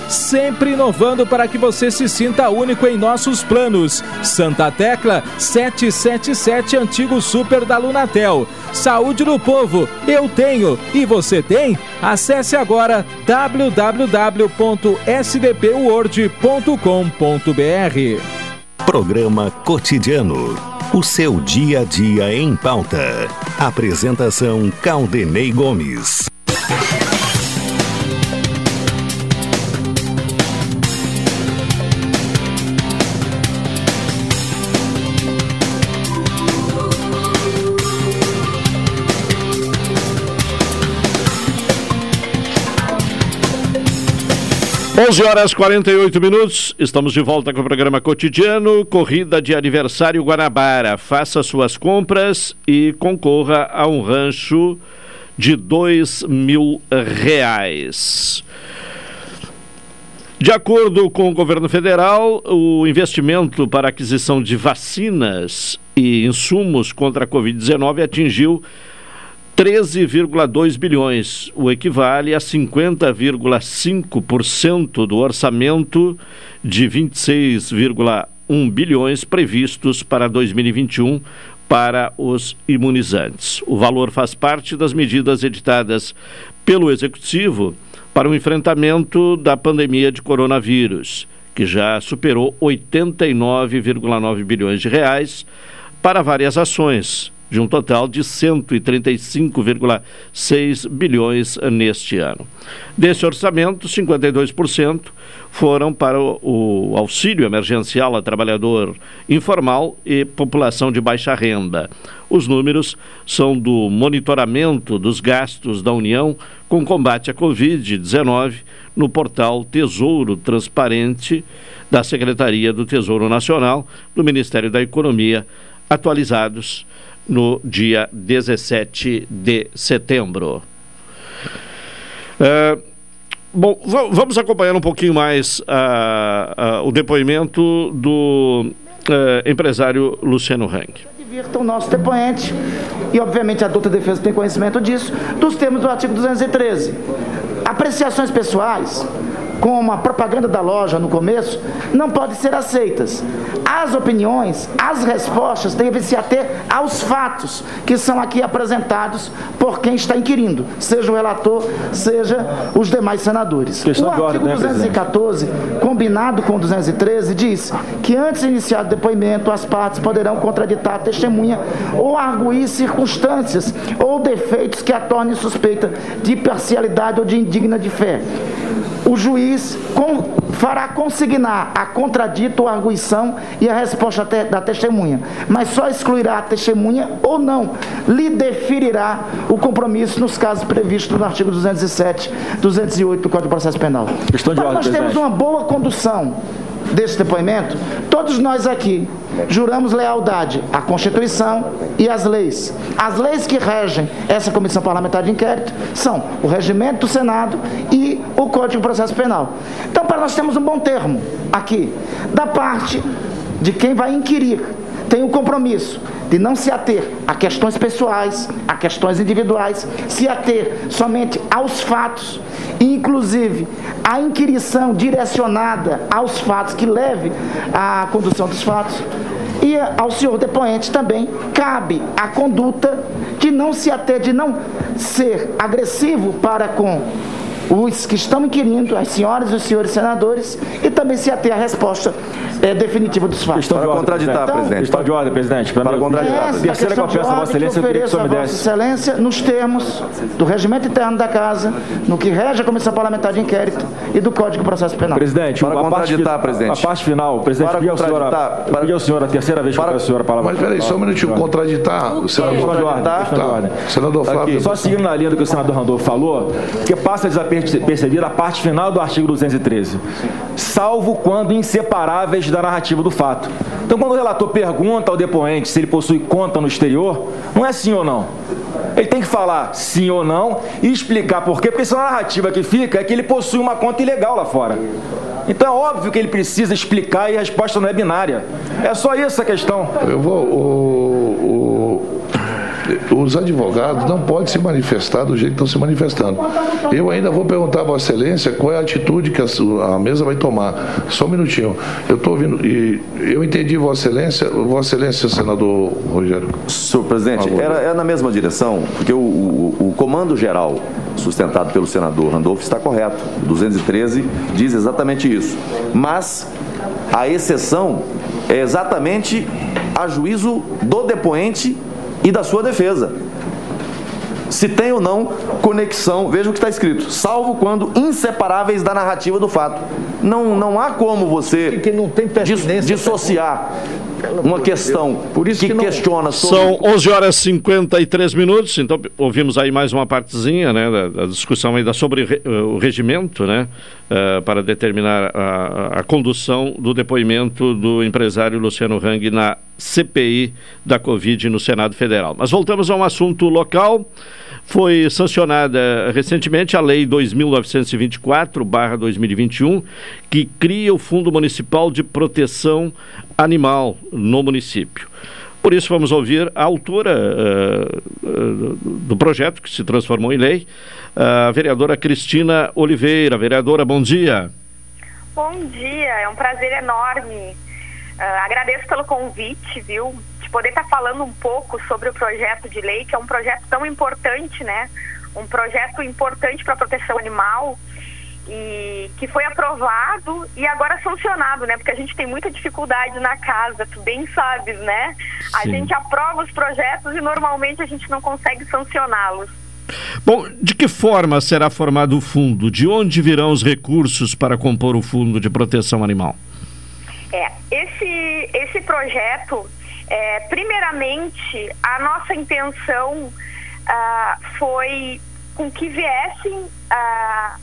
sempre inovando para que você se sinta único em nossos planos. Santa Tecla 777 Antigo Super da Lunatel. Saúde do Povo, eu tenho e você tem? Acesse agora www.sdpword.com.br. Programa Cotidiano. O seu dia a dia em pauta. Apresentação Caldenei Gomes. 11 horas 48 minutos, estamos de volta com o programa cotidiano, corrida de aniversário Guanabara. Faça suas compras e concorra a um rancho de dois mil reais. De acordo com o governo federal, o investimento para aquisição de vacinas e insumos contra a Covid-19 atingiu 13,2 bilhões, o equivale a 50,5% do orçamento de 26,1 bilhões previstos para 2021 para os imunizantes. O valor faz parte das medidas editadas pelo executivo para o enfrentamento da pandemia de coronavírus, que já superou 89,9 bilhões de reais para várias ações de um total de 135,6 bilhões neste ano. Desse orçamento, 52% foram para o, auxílio emergencial a trabalhador informal e população de baixa renda. Os números são do monitoramento dos gastos da União com combate à Covid-19 no portal Tesouro Transparente da Secretaria do Tesouro Nacional do Ministério da Economia, atualizados no dia 17 de setembro. É, bom, vamos acompanhar um pouquinho mais uh, uh, o depoimento do uh, empresário Luciano Hang. Divirta o nosso depoente, e obviamente a douta defesa tem conhecimento disso, dos termos do artigo 213. Apreciações pessoais como a propaganda da loja no começo, não podem ser aceitas. As opiniões, as respostas devem se ater aos fatos que são aqui apresentados por quem está inquirindo, seja o relator, seja os demais senadores. Questão o artigo ordem, 214, né, combinado com o 213, diz que antes de iniciar o depoimento, as partes poderão contraditar a testemunha ou arguir circunstâncias ou defeitos que a tornem suspeita de parcialidade ou de indigna de fé o juiz fará consignar a contradito ou arguição e a resposta da testemunha, mas só excluirá a testemunha ou não lhe deferirá o compromisso nos casos previstos no artigo 207, 208 do Código de Processo Penal. Questão de Para nós temos uma boa condução desse depoimento, todos nós aqui juramos lealdade à Constituição e às leis. As leis que regem essa comissão parlamentar de inquérito são o regimento do Senado e o Código de Processo Penal. Então, para nós temos um bom termo aqui, da parte de quem vai inquirir, tem o compromisso de não se ater a questões pessoais, a questões individuais, se ater somente aos fatos, inclusive a inquirição direcionada aos fatos que leve à condução dos fatos. E ao senhor depoente também cabe a conduta de não se ater, de não ser agressivo para com os que estão inquirindo, as senhoras e os senhores senadores, e também se ater à resposta é, definitiva dos fatos. Questão de ordem, contraditar, Então, presidente. Questão de ordem, presidente. Para contraditar, essa presidente. Terceira confiança, Vossa Excelência, eu queria que o senhor a me Vossa desse. Excelência nos termos do regimento interno da Casa, no que rege a Comissão Parlamentar de Inquérito e do Código de Processo Penal. Presidente, Para a contraditar, presidente. a parte final, presidente, Para pedi ao senhor, contraditar, eu pedi ao senhor a terceira vez que eu peço ao senhor a palavra. Mas peraí, só um minutinho. Contraditar o senador. de Tá. ordem. Senador Flávio. Só seguindo na linha do que o senador Randolfo falou, que passa desapercebida a parte final do artigo 213. Salvo quando inseparáveis da narrativa do fato. Então, quando o relator pergunta ao depoente se ele possui conta no exterior, não é sim ou não. Ele tem que falar sim ou não e explicar por quê, porque senão a narrativa que fica é que ele possui uma conta ilegal lá fora. Então é óbvio que ele precisa explicar e a resposta não é binária. É só isso a questão. Eu vou. Os advogados não podem se manifestar do jeito que estão se manifestando. Eu ainda vou perguntar a Vossa Excelência qual é a atitude que a, a mesa vai tomar. Só um minutinho. Eu estou ouvindo. E eu entendi, Vossa Excelência. Vossa Excelência, senador Rogério. Senhor presidente, era, é na mesma direção, porque o, o- o comando geral sustentado pelo senador Randolph está correto. O 213 diz exatamente isso. Mas a exceção é exatamente a juízo do depoente e da sua defesa. Se tem ou não conexão, veja o que está escrito, salvo quando inseparáveis da narrativa do fato. Não, não há como você dis- dissociar uma questão que, questiona sobre... São 11 horas e 53 minutos, então ouvimos aí mais uma partezinha né, da, da discussão ainda sobre re- eh, o regimento, né, eh, para determinar a, a condução do depoimento do empresário Luciano Hang na CPI da Covid no Senado Federal. Mas voltamos a um assunto local. Foi sancionada recentemente a Lei 2.924-2021, que cria o Fundo Municipal de Proteção Animal no município. Por isso, vamos ouvir a autora eh, eh, do projeto, que se transformou em lei, a vereadora Cristina Oliveira. Vereadora, bom dia. Bom dia, é um prazer enorme. Ah, agradeço pelo convite, viu? De poder estar falando um pouco sobre o projeto de lei, que é um projeto tão importante, né? Um projeto importante para a proteção animal e que foi aprovado e agora sancionado, né? Porque a gente tem muita dificuldade na casa, tu bem sabes, né? A Sim. gente aprova os projetos e normalmente a gente não consegue sancioná-los. Bom, de que forma será formado o fundo? De onde virão os recursos para compor o Fundo de Proteção Animal? É, esse, esse projeto, é, primeiramente, a nossa intenção ah, foi com que viessem ah,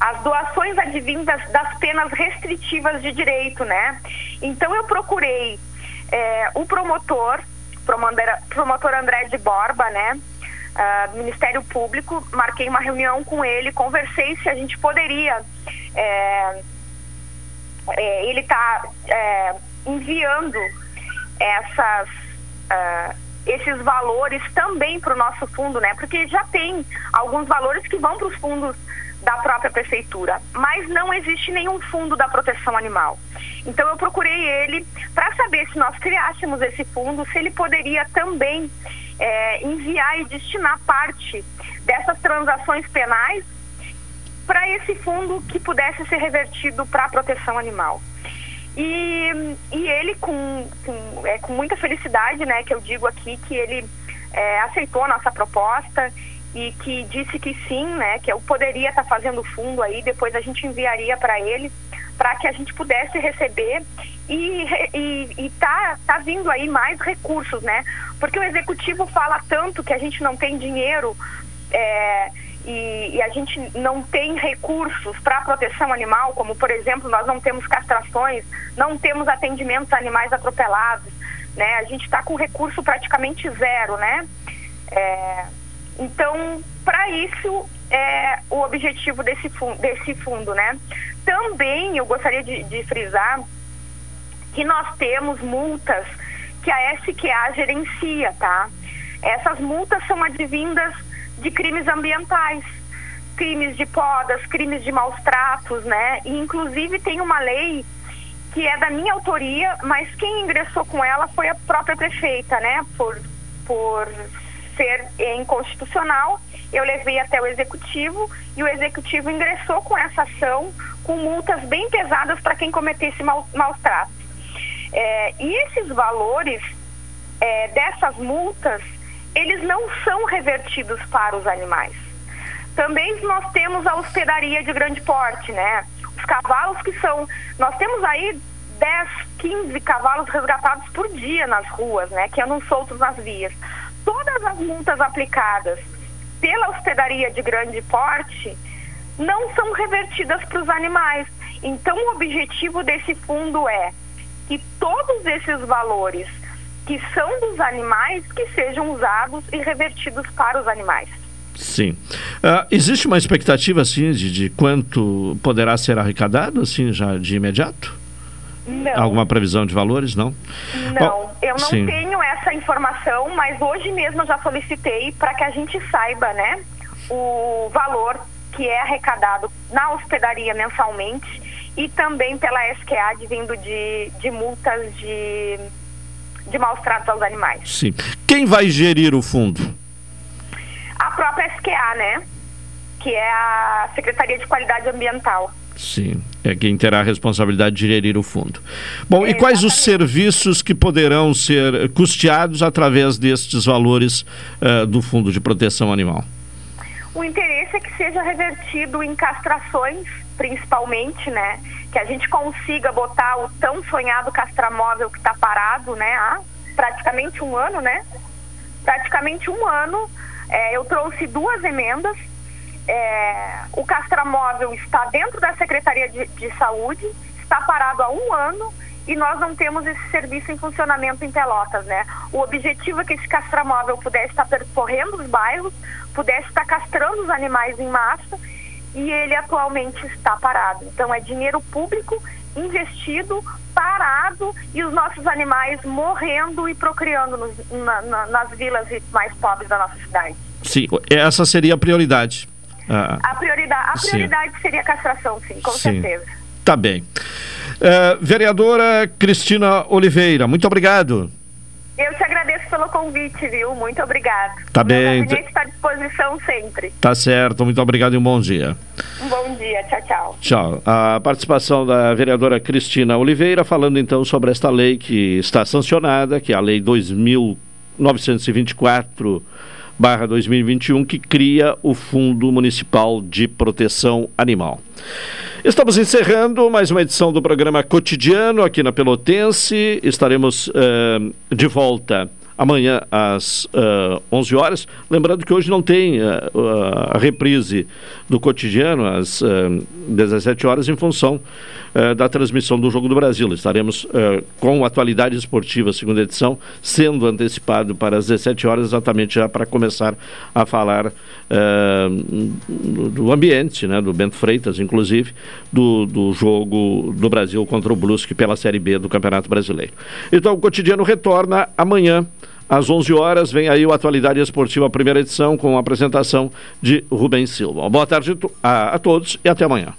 as doações advindas das penas restritivas de direito, né? Então eu procurei é, o promotor, promotor, André de Borba, né? ah, do Ministério Público, marquei uma reunião com ele, conversei se a gente poderia é, é, ele está enviando essas, ah, esses valores também para o nosso fundo, né? Porque já tem alguns valores que vão para os fundos da própria prefeitura, mas não existe nenhum fundo da proteção animal. Então eu procurei ele para saber se nós criássemos esse fundo, se ele poderia também eh, enviar e destinar parte dessas transações penais para esse fundo que pudesse ser revertido para a proteção animal. E, e ele, com, com, é, com muita felicidade, né, que eu digo aqui, que ele é, aceitou a nossa proposta e que disse que sim, né, que eu poderia estar fazendo o fundo aí, depois a gente enviaria para ele, para que a gente pudesse receber e, e, e tá, tá vindo aí mais recursos, né? Porque o executivo fala tanto que a gente não tem dinheiro é, e, e a gente não tem recursos para proteção animal, como por exemplo, nós não temos castrações, não temos atendimentos a animais atropelados, né? A gente está com recurso praticamente zero, né? É, então, para isso é o objetivo desse fundo, desse fundo, né? Também eu gostaria de, de frisar que nós temos multas que a SQA gerencia, tá? Essas multas são advindas de crimes ambientais, crimes de podas, crimes de maus tratos, né? E inclusive tem uma lei que é da minha autoria, mas quem ingressou com ela foi a própria prefeita, né? Por, por ser inconstitucional, eu levei até o executivo e o executivo ingressou com essa ação com multas bem pesadas para quem cometesse maus tratos. É, e esses valores é, dessas multas, eles não são revertidos para os animais. Também nós temos a hospedaria de grande porte, né? Os cavalos que são. Nós temos aí 10, 15 cavalos resgatados por dia nas ruas, né? Que andam soltos nas vias. Todas as multas aplicadas pela hospedaria de grande porte não são revertidas para os animais. Então, o objetivo desse fundo é que todos esses valores que são dos animais que sejam usados e revertidos para os animais. Sim. Uh, existe uma expectativa, assim, de, de quanto poderá ser arrecadado, assim, já de imediato? Não. Alguma previsão de valores, não? Não, eu não sim. tenho essa informação, mas hoje mesmo eu já solicitei para que a gente saiba, né, o valor que é arrecadado na hospedaria mensalmente e também pela SQA vindo de, de multas de, de maus tratos aos animais. Sim. Quem vai gerir o fundo? A própria SQA, né? Que é a Secretaria de Qualidade Ambiental. Sim, é quem terá a responsabilidade de gerir o fundo. Bom, é, e quais os serviços que poderão ser custeados através destes valores uh, do Fundo de Proteção Animal? O interesse é que seja revertido em castrações, principalmente, né? Que a gente consiga botar o tão sonhado castramóvel que está parado, né? Há praticamente um ano, né? Praticamente um ano. É, eu trouxe duas emendas. É, o castramóvel está dentro da Secretaria de, de Saúde, está parado há um ano e nós não temos esse serviço em funcionamento em Pelotas, né? O objetivo é que esse castramóvel pudesse estar percorrendo os bairros, pudesse estar castrando os animais em massa e ele atualmente está parado. Então é dinheiro público investido, parado e os nossos animais morrendo e procriando nos, na, na, nas vilas mais pobres da nossa cidade. Sim, essa seria a prioridade. Ah, a prioridade, a prioridade sim. seria a castração, sim, com sim. certeza. Tá bem. Uh, vereadora Cristina Oliveira, muito obrigado. Eu te agradeço pelo convite, viu? Muito obrigado. Tá bem. O gabinete está à disposição sempre. Tá certo, muito obrigado e um bom dia. Um bom dia, tchau, tchau. Tchau. A participação da vereadora Cristina Oliveira, falando então sobre esta lei que está sancionada, que é a Lei 2924 barra 2021, que cria o Fundo Municipal de Proteção Animal. Estamos encerrando mais uma edição do programa Cotidiano aqui na Pelotense. Estaremos uh, de volta amanhã às uh, eh, 11 horas. Lembrando que hoje não tem uh, a reprise do cotidiano às uh, 17 horas em função da transmissão do Jogo do Brasil. Estaremos com atualidade esportiva, segunda edição, sendo antecipado para as 17 horas, exatamente já para começar a falar do ambiente, né, do Bento Freitas, inclusive, do, do jogo do Brasil contra o Brusque pela Série B do Campeonato Brasileiro. Então, o cotidiano retorna amanhã. Às 11 horas vem aí o Atualidade Esportiva, primeira edição, com a apresentação de Rubens Silva. Boa tarde a todos e até amanhã.